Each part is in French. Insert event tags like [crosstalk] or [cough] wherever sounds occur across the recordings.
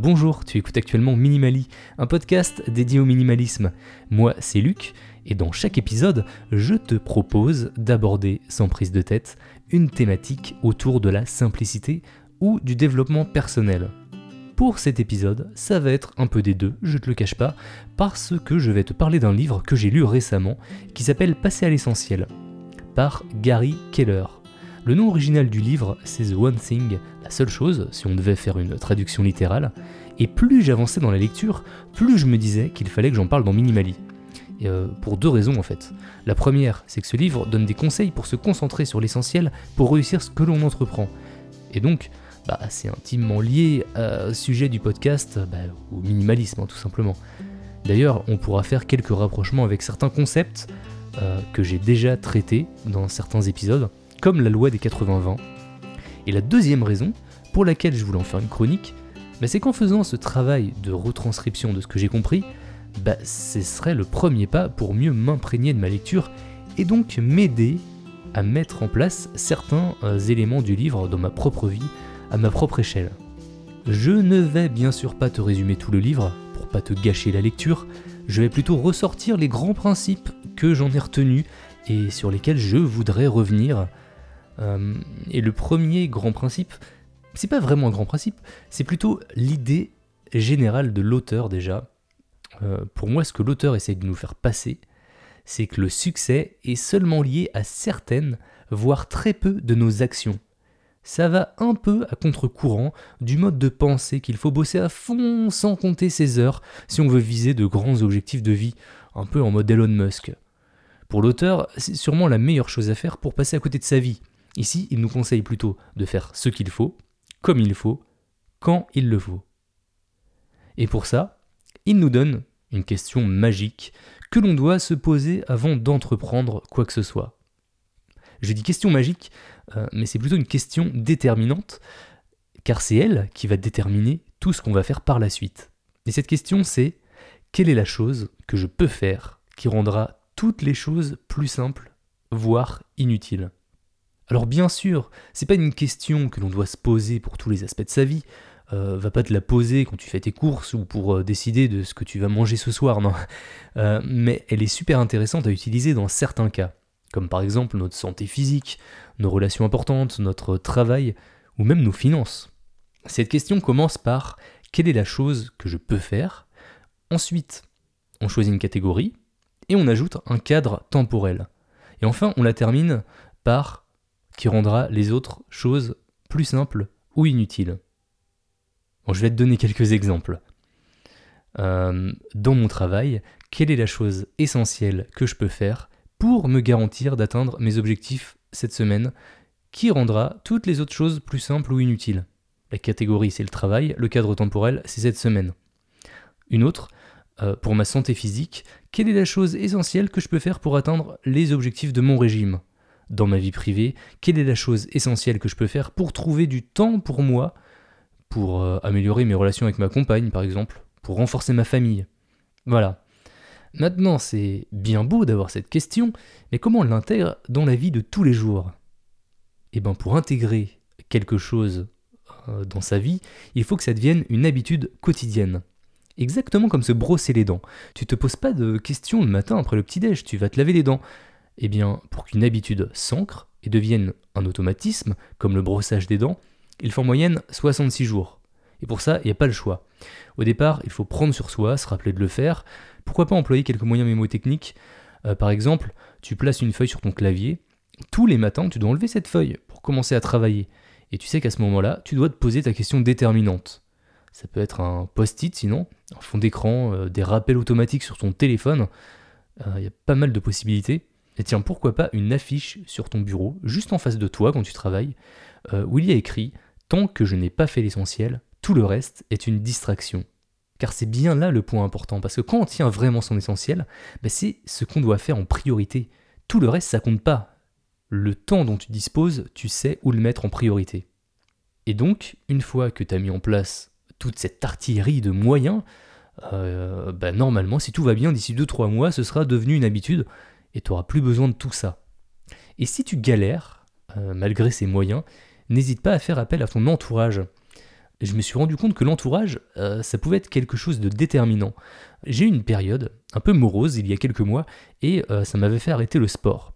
Bonjour, tu écoutes actuellement Minimali, un podcast dédié au minimalisme. Moi, c'est Luc, et dans chaque épisode, je te propose d'aborder sans prise de tête une thématique autour de la simplicité ou du développement personnel. Pour cet épisode, ça va être un peu des deux, je te le cache pas, parce que je vais te parler d'un livre que j'ai lu récemment qui s'appelle Passer à l'essentiel par Gary Keller. Le nom original du livre, c'est The One Thing, la seule chose, si on devait faire une traduction littérale, et plus j'avançais dans la lecture, plus je me disais qu'il fallait que j'en parle dans Minimali. Euh, pour deux raisons en fait. La première, c'est que ce livre donne des conseils pour se concentrer sur l'essentiel pour réussir ce que l'on entreprend. Et donc, bah, c'est intimement lié au sujet du podcast, bah, au minimalisme hein, tout simplement. D'ailleurs, on pourra faire quelques rapprochements avec certains concepts euh, que j'ai déjà traités dans certains épisodes, comme la loi des 80-20. Et la deuxième raison, pour laquelle je voulais en faire une chronique, bah, c'est qu'en faisant ce travail de retranscription de ce que j'ai compris, bah, ce serait le premier pas pour mieux m'imprégner de ma lecture et donc m'aider à mettre en place certains euh, éléments du livre dans ma propre vie, à ma propre échelle. Je ne vais bien sûr pas te résumer tout le livre, pour pas te gâcher la lecture, je vais plutôt ressortir les grands principes que j'en ai retenus et sur lesquels je voudrais revenir euh, et le premier grand principe, c'est pas vraiment un grand principe, c'est plutôt l'idée générale de l'auteur déjà. Euh, pour moi, ce que l'auteur essaie de nous faire passer, c'est que le succès est seulement lié à certaines, voire très peu de nos actions. Ça va un peu à contre-courant du mode de pensée qu'il faut bosser à fond sans compter ses heures si on veut viser de grands objectifs de vie, un peu en mode Elon Musk. Pour l'auteur, c'est sûrement la meilleure chose à faire pour passer à côté de sa vie, Ici, il nous conseille plutôt de faire ce qu'il faut, comme il faut, quand il le faut. Et pour ça, il nous donne une question magique que l'on doit se poser avant d'entreprendre quoi que ce soit. Je dis question magique, euh, mais c'est plutôt une question déterminante, car c'est elle qui va déterminer tout ce qu'on va faire par la suite. Et cette question c'est quelle est la chose que je peux faire qui rendra toutes les choses plus simples, voire inutiles? Alors bien sûr, c'est pas une question que l'on doit se poser pour tous les aspects de sa vie. Euh, va pas te la poser quand tu fais tes courses ou pour euh, décider de ce que tu vas manger ce soir, non. Euh, mais elle est super intéressante à utiliser dans certains cas, comme par exemple notre santé physique, nos relations importantes, notre travail ou même nos finances. Cette question commence par quelle est la chose que je peux faire? Ensuite, on choisit une catégorie et on ajoute un cadre temporel. Et enfin, on la termine par qui rendra les autres choses plus simples ou inutiles. Je vais te donner quelques exemples. Euh, dans mon travail, quelle est la chose essentielle que je peux faire pour me garantir d'atteindre mes objectifs cette semaine qui rendra toutes les autres choses plus simples ou inutiles? La catégorie, c'est le travail, le cadre temporel, c'est cette semaine. Une autre, euh, pour ma santé physique, quelle est la chose essentielle que je peux faire pour atteindre les objectifs de mon régime? Dans ma vie privée, quelle est la chose essentielle que je peux faire pour trouver du temps pour moi, pour euh, améliorer mes relations avec ma compagne par exemple, pour renforcer ma famille. Voilà. Maintenant, c'est bien beau d'avoir cette question, mais comment on l'intègre dans la vie de tous les jours? Eh bien, pour intégrer quelque chose euh, dans sa vie, il faut que ça devienne une habitude quotidienne. Exactement comme se brosser les dents. Tu te poses pas de questions le matin après le petit-déj, tu vas te laver les dents. Eh bien, pour qu'une habitude s'ancre et devienne un automatisme, comme le brossage des dents, il faut en moyenne 66 jours. Et pour ça, il n'y a pas le choix. Au départ, il faut prendre sur soi, se rappeler de le faire. Pourquoi pas employer quelques moyens mémotechniques? Euh, Par exemple, tu places une feuille sur ton clavier. Tous les matins, tu dois enlever cette feuille pour commencer à travailler. Et tu sais qu'à ce moment-là, tu dois te poser ta question déterminante. Ça peut être un post-it sinon, un fond d'écran, euh, des rappels automatiques sur ton téléphone. Euh, il y a pas mal de possibilités. Et tiens, pourquoi pas une affiche sur ton bureau, juste en face de toi quand tu travailles, euh, où il y a écrit Tant que je n'ai pas fait l'essentiel, tout le reste est une distraction. Car c'est bien là le point important, parce que quand on tient vraiment son essentiel, bah, c'est ce qu'on doit faire en priorité. Tout le reste, ça compte pas. Le temps dont tu disposes, tu sais où le mettre en priorité. Et donc, une fois que tu as mis en place toute cette artillerie de moyens, bah, normalement, si tout va bien, d'ici 2-3 mois, ce sera devenu une habitude et tu n'auras plus besoin de tout ça. Et si tu galères, euh, malgré ces moyens, n'hésite pas à faire appel à ton entourage. je me suis rendu compte que l'entourage, euh, ça pouvait être quelque chose de déterminant. J'ai eu une période un peu morose il y a quelques mois et euh, ça m'avait fait arrêter le sport.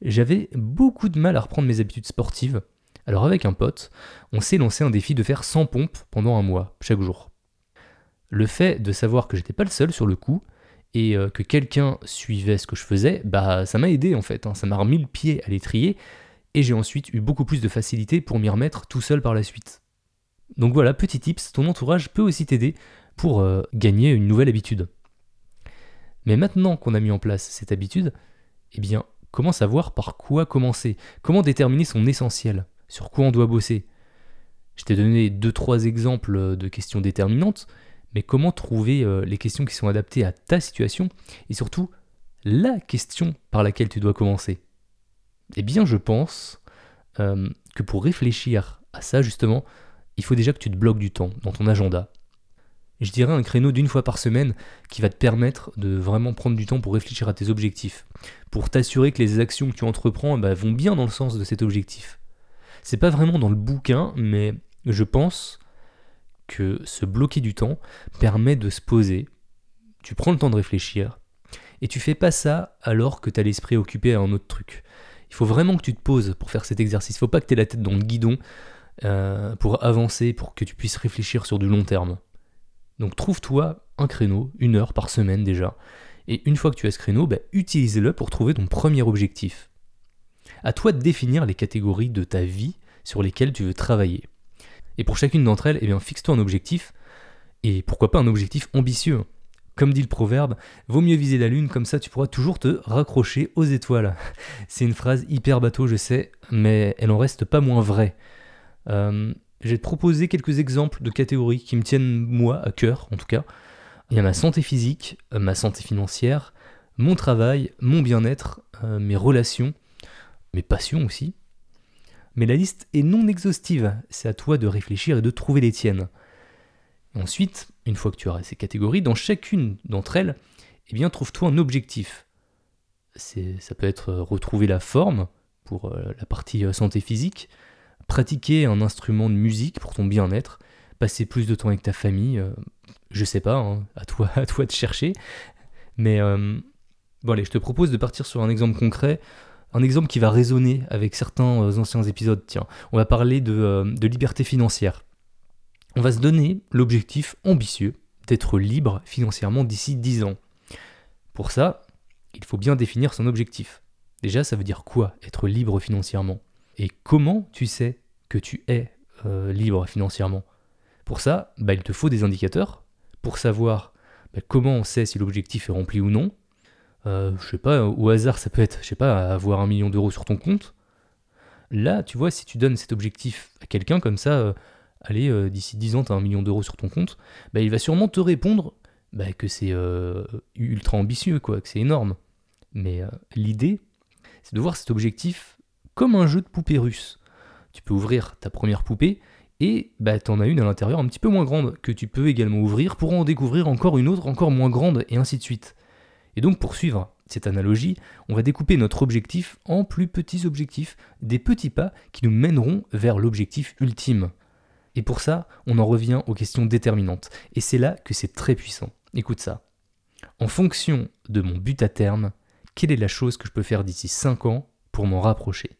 J'avais beaucoup de mal à reprendre mes habitudes sportives. Alors avec un pote, on s'est lancé un défi de faire 100 pompes pendant un mois, chaque jour. Le fait de savoir que j'étais pas le seul sur le coup, et euh, que quelqu'un suivait ce que je faisais, bah ça m'a aidé en fait, hein. ça m'a remis le pied à l'étrier, et j'ai ensuite eu beaucoup plus de facilité pour m'y remettre tout seul par la suite. Donc voilà, petit tips, ton entourage peut aussi t'aider pour euh, gagner une nouvelle habitude. Mais maintenant qu'on a mis en place cette habitude, eh bien, comment savoir par quoi commencer? Comment déterminer son essentiel? Sur quoi on doit bosser? Je t'ai donné deux trois exemples de questions déterminantes, mais comment trouver euh, les questions qui sont adaptées à ta situation et surtout la question par laquelle tu dois commencer? Eh bien, je pense euh, que pour réfléchir à ça justement, il faut déjà que tu te bloques du temps dans ton agenda. Je dirais un créneau d'une fois par semaine qui va te permettre de vraiment prendre du temps pour réfléchir à tes objectifs, pour t'assurer que les actions que tu entreprends bah, vont bien dans le sens de cet objectif. C'est pas vraiment dans le bouquin, mais je pense que se bloquer du temps permet de se poser. Tu prends le temps de réfléchir et tu fais pas ça alors que tu as l'esprit occupé à un autre truc. Il faut vraiment que tu te poses pour faire cet exercice. Il faut pas que tu la tête dans le guidon euh, pour avancer, pour que tu puisses réfléchir sur du long terme. Donc trouve-toi un créneau, une heure par semaine déjà. Et une fois que tu as ce créneau, bah, utilise-le pour trouver ton premier objectif. À toi de définir les catégories de ta vie sur lesquelles tu veux travailler. Et pour chacune d'entre elles, eh bien, fixe-toi un objectif, et pourquoi pas un objectif ambitieux. Comme dit le proverbe, vaut mieux viser la lune, comme ça tu pourras toujours te raccrocher aux étoiles. [laughs] C'est une phrase hyper bateau, je sais, mais elle en reste pas moins vraie. Euh, te proposer quelques exemples de catégories qui me tiennent moi à cœur, en tout cas. Il y a ma santé physique, euh, ma santé financière, mon travail, mon bien-être, euh, mes relations, mes passions aussi. Mais la liste est non exhaustive, c'est à toi de réfléchir et de trouver les tiennes. ensuite, une fois que tu auras ces catégories, dans chacune d'entre elles, eh bien trouve-toi un objectif. Ça peut être retrouver la forme pour la partie santé physique, pratiquer un instrument de musique pour ton bien-être, passer plus de temps avec ta famille, euh, je sais pas, hein, à, toi, [laughs] à toi de chercher. Mais euh, je te propose de partir sur un exemple concret, un exemple qui va résonner avec certains euh, anciens épisodes. Tiens, on va parler de, de liberté financière. On va se donner l'objectif ambitieux d'être libre financièrement d'ici 10 ans. Pour ça, il faut bien définir son objectif. Déjà, ça veut dire quoi être libre financièrement? Et comment tu sais que tu es euh, libre financièrement? Pour ça, bah, il te faut des indicateurs pour savoir bah, comment on sait si l'objectif est rempli ou non. Euh, je sais pas, au hasard, ça peut être, je sais pas, avoir un million d'euros sur ton compte. Là, tu vois, si tu donnes cet objectif à quelqu'un comme ça, euh, allez, d'ici 10 ans, tu un million d'euros sur ton compte, bah, il va sûrement te répondre bah, que c'est ultra ambitieux, quoi, que c'est énorme. Mais l'idée, c'est de voir cet objectif comme un jeu de poupée russe. Tu peux ouvrir ta première poupée et bah, tu en as une à l'intérieur un petit peu moins grande que tu peux également ouvrir pour en découvrir encore une autre encore moins grande et ainsi de suite. Et donc pour suivre cette analogie, on va découper notre objectif en plus petits objectifs, des petits pas qui nous mèneront vers l'objectif ultime. Et pour ça, on en revient aux questions déterminantes. Et c'est là que c'est très puissant. Écoute ça. En fonction de mon but à terme, quelle est la chose que je peux faire d'ici 5 ans pour m'en rapprocher?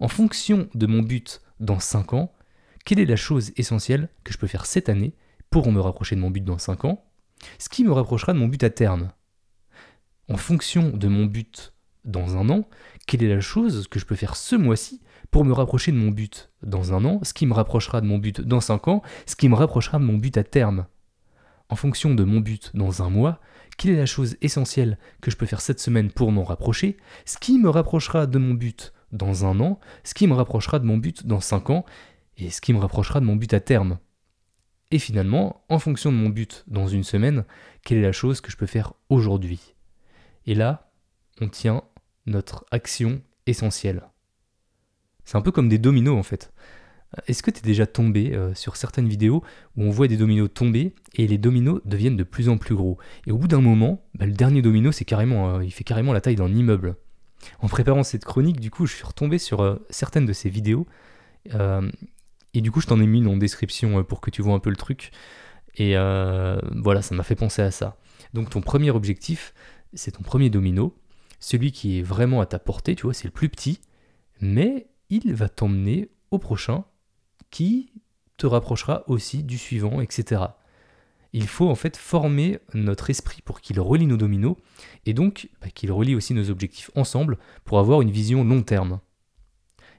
En fonction de mon but dans 5 ans, quelle est la chose essentielle que je peux faire cette année pour me rapprocher de mon but dans 5 ans? Ce qui me rapprochera de mon but à terme. En fonction de mon but dans un an, quelle est la chose que je peux faire ce mois-ci pour me rapprocher de mon but dans un an, ce qui me rapprochera de mon but dans 5 ans, ce qui me rapprochera de mon but à terme. En fonction de mon but dans un mois, quelle est la chose essentielle que je peux faire cette semaine pour m'en rapprocher, ce qui me rapprochera de mon but dans un an, ce qui me rapprochera de mon but dans cinq ans, et ce qui me rapprochera de mon but à terme. Et finalement, en fonction de mon but dans une semaine, quelle est la chose que je peux faire aujourd'hui? Et là, on tient notre action essentielle. C'est un peu comme des dominos en fait. Est-ce que tu es déjà tombé euh, sur certaines vidéos où on voit des dominos tomber et les dominos deviennent de plus en plus gros? Et au bout d'un moment, bah, le dernier domino, c'est carrément, euh, il fait carrément la taille d'un immeuble. En préparant cette chronique, du coup, je suis retombé sur euh, certaines de ces vidéos. Euh, Et du coup, je t'en ai mis une en description pour que tu vois un peu le truc. Et voilà, ça m'a fait penser à ça. Donc ton premier objectif, c'est ton premier domino, celui qui est vraiment à ta portée, tu vois, c'est le plus petit, mais il va t'emmener au prochain qui te rapprochera aussi du suivant, etc. Il faut en fait former notre esprit pour qu'il relie nos dominos et donc bah, qu'il relie aussi nos objectifs ensemble pour avoir une vision long terme.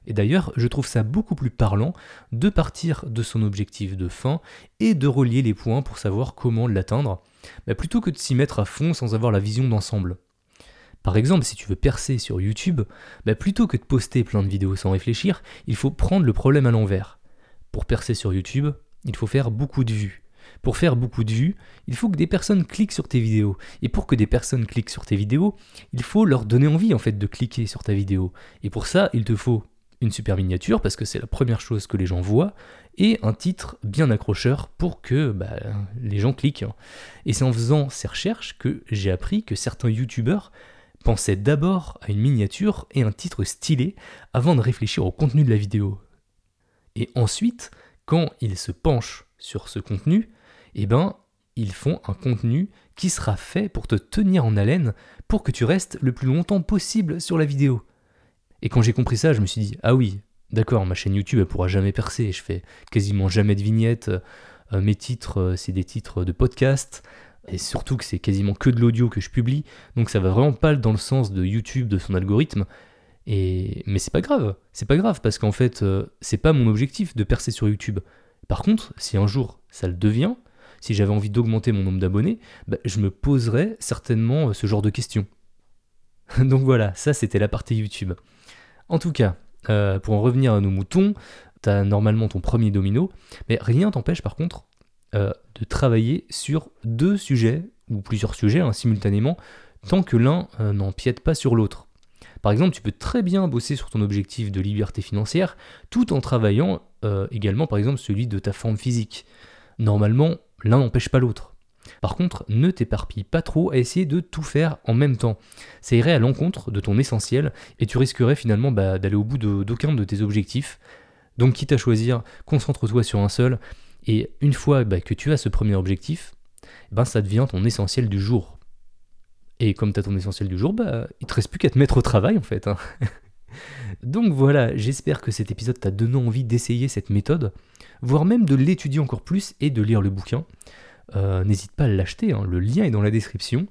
Et d'ailleurs, je trouve ça beaucoup plus parlant de partir de son objectif de fin et de relier les points pour savoir comment l'atteindre, bah, plutôt que de s'y mettre à fond sans avoir la vision d'ensemble. Par exemple, si tu veux percer sur YouTube, bah, plutôt que de poster plein de vidéos sans réfléchir, il faut prendre le problème à l'envers. Pour percer sur YouTube, il faut faire beaucoup de vues. Pour faire beaucoup de vues, il faut que des personnes cliquent sur tes vidéos. Et pour que des personnes cliquent sur tes vidéos, il faut leur donner envie en fait de cliquer sur ta vidéo. Et pour ça, il te faut une super miniature parce que c'est la première chose que les gens voient et un titre bien accrocheur pour que bah, les gens cliquent. Et c'est en faisant ces recherches que j'ai appris que certains youtubeurs pensaient d'abord à une miniature et un titre stylé avant de réfléchir au contenu de la vidéo. Et ensuite, quand ils se penchent sur ce contenu, eh ben, ils font un contenu qui sera fait pour te tenir en haleine pour que tu restes le plus longtemps possible sur la vidéo. Et quand j'ai compris ça, je me suis dit, ah oui, d'accord, ma chaîne YouTube, elle pourra jamais percer. Je fais quasiment jamais de vignettes. Euh, mes titres, euh, c'est des titres de podcast. Et surtout que c'est quasiment que de l'audio que je publie. Donc ça va vraiment pas dans le sens de YouTube, de son algorithme. Et... Mais c'est pas grave. C'est pas grave parce qu'en fait, euh, c'est pas mon objectif de percer sur YouTube. Par contre, si un jour ça le devient, si j'avais envie d'augmenter mon nombre d'abonnés, bah, je me poserais certainement ce genre de questions. [laughs] Donc voilà, ça c'était la partie YouTube. En tout cas, euh, pour en revenir à nos moutons, tu as normalement ton premier domino, mais rien t'empêche par contre euh, de travailler sur deux sujets, ou plusieurs sujets hein, simultanément, tant que l'un euh, n'empiète pas sur l'autre. Par exemple, tu peux très bien bosser sur ton objectif de liberté financière tout en travaillant également par exemple celui de ta forme physique. Normalement, l'un n'empêche pas l'autre. Par contre, ne t'éparpille pas trop à essayer de tout faire en même temps. Ça irait à l'encontre de ton essentiel et tu risquerais finalement bah, d'aller au bout d'aucun de, tes objectifs. Donc quitte à choisir, concentre-toi sur un seul et une fois bah, que tu as ce premier objectif, ben ça devient ton essentiel du jour. Et comme tu as ton essentiel du jour, bah, il te reste plus qu'à te mettre au travail en fait. Hein. [laughs] Donc voilà, j'espère que cet épisode t'a donné envie d'essayer cette méthode, voire même de l'étudier encore plus et de lire le bouquin. Euh, n'hésite pas à l'acheter, hein. le lien est dans la description.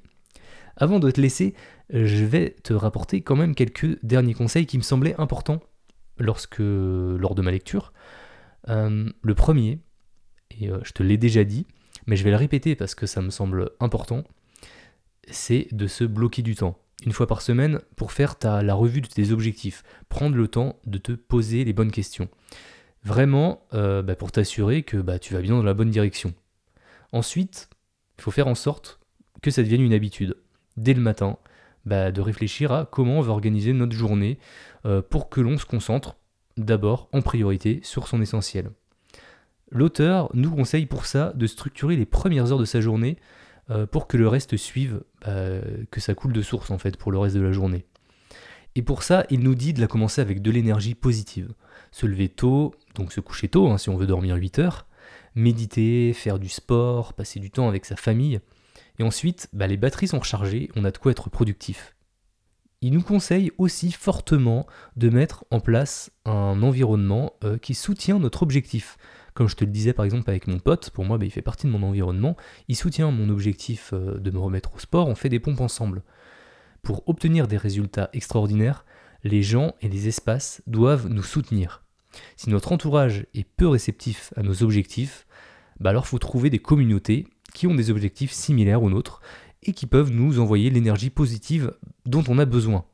Avant de te laisser, je vais te rapporter quand même quelques derniers conseils qui me semblaient importants lorsque, lors de ma lecture. Euh, le premier, et euh, je te l'ai déjà dit, mais je vais le répéter parce que ça me semble important, c'est de se bloquer du temps. Une fois par semaine pour faire ta, la revue de tes objectifs. Prendre le temps de te poser les bonnes questions. Vraiment bah, pour t'assurer que bah, tu vas bien dans la bonne direction. Ensuite, il faut faire en sorte que ça devienne une habitude. Dès le matin, bah, de réfléchir à comment on va organiser notre journée euh, pour que l'on se concentre d'abord en priorité sur son essentiel. L'auteur nous conseille pour ça de structurer les premières heures de sa journée euh, pour que le reste suive, bah, que ça coule de source en fait pour le reste de la journée. Et pour ça, il nous dit de la commencer avec de l'énergie positive. Se lever tôt, donc se coucher tôt hein, si on veut dormir 8 heures, méditer, faire du sport, passer du temps avec sa famille. Et ensuite, bah, les batteries sont rechargées, on a de quoi être productif. Il nous conseille aussi fortement de mettre en place un environnement euh, qui soutient notre objectif. Comme je te le disais par exemple avec mon pote, pour moi bah, il fait partie de mon environnement, il soutient mon objectif euh, de me remettre au sport, on fait des pompes ensemble. Pour obtenir des résultats extraordinaires, les gens et les espaces doivent nous soutenir. Si notre entourage est peu réceptif à nos objectifs, bah alors faut trouver des communautés qui ont des objectifs similaires aux nôtres et qui peuvent nous envoyer l'énergie positive dont on a besoin.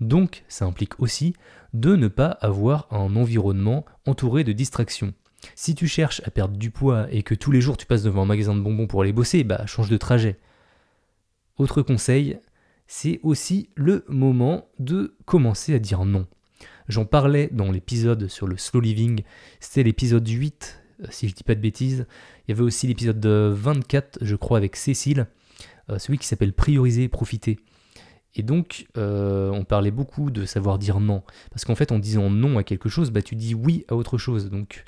Donc ça implique aussi de ne pas avoir un environnement entouré de distractions. Si tu cherches à perdre du poids et que tous les jours tu passes devant un magasin de bonbons pour aller bosser, bah change de trajet. Autre conseil, c'est aussi le moment de commencer à dire non. J'en parlais dans l'épisode sur le slow living, c'était l'épisode 8, euh, si je dis pas de bêtises. Il y avait aussi l'épisode 24, je crois, avec Cécile, euh, celui qui s'appelle Prioriser et profiter. Et donc, euh, on parlait beaucoup de savoir dire non. Parce qu'en fait, en disant non à quelque chose, bah, tu dis oui à autre chose. Donc,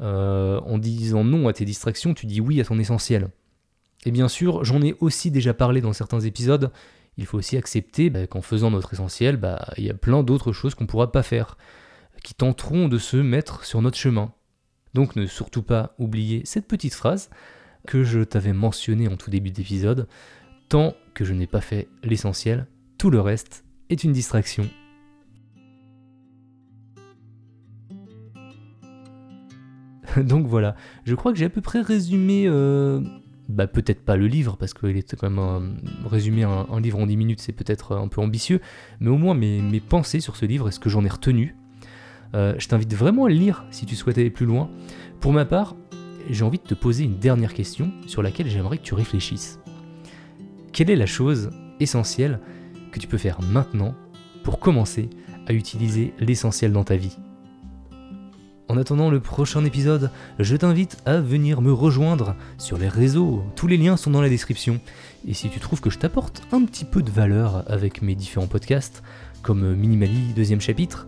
euh, en disant non à tes distractions, tu dis oui à ton essentiel. Et bien sûr, j'en ai aussi déjà parlé dans certains épisodes, il faut aussi accepter bah, qu'en faisant notre essentiel, bah, il y a plein d'autres choses qu'on ne pourra pas faire, qui tenteront de se mettre sur notre chemin. Donc ne surtout pas oublier cette petite phrase que je t'avais mentionnée en tout début d'épisode, tant que je n'ai pas fait l'essentiel, tout le reste est une distraction. [laughs] Donc voilà, je crois que j'ai à peu près résumé, euh, bah, peut-être pas le livre, parce qu'il est quand même un, résumé un, livre en 10 minutes, c'est peut-être un peu ambitieux, mais au moins mes, pensées sur ce livre et ce que j'en ai retenu. Euh, je t'invite vraiment à le lire si tu souhaites aller plus loin. Pour ma part, j'ai envie de te poser une dernière question sur laquelle j'aimerais que tu réfléchisses. Quelle est la chose essentielle que tu peux faire maintenant pour commencer à utiliser l'essentiel dans ta vie? En attendant le prochain épisode, je t'invite à venir me rejoindre sur les réseaux, tous les liens sont dans la description. Et si tu trouves que je t'apporte un petit peu de valeur avec mes différents podcasts, comme Minimali deuxième chapitre,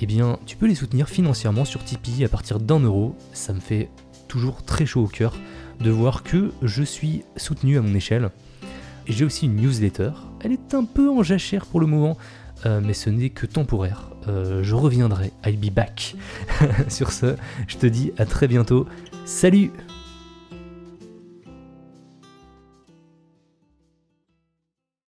eh bien tu peux les soutenir financièrement sur Tipeee à partir d'un euro, ça me fait toujours très chaud au cœur de voir que je suis soutenu à mon échelle. J'ai aussi une newsletter, elle est un peu en jachère pour le moment, euh, mais ce n'est que temporaire. Euh, je reviendrai, I'll be back. [laughs] Sur ce, je te dis à très bientôt. Salut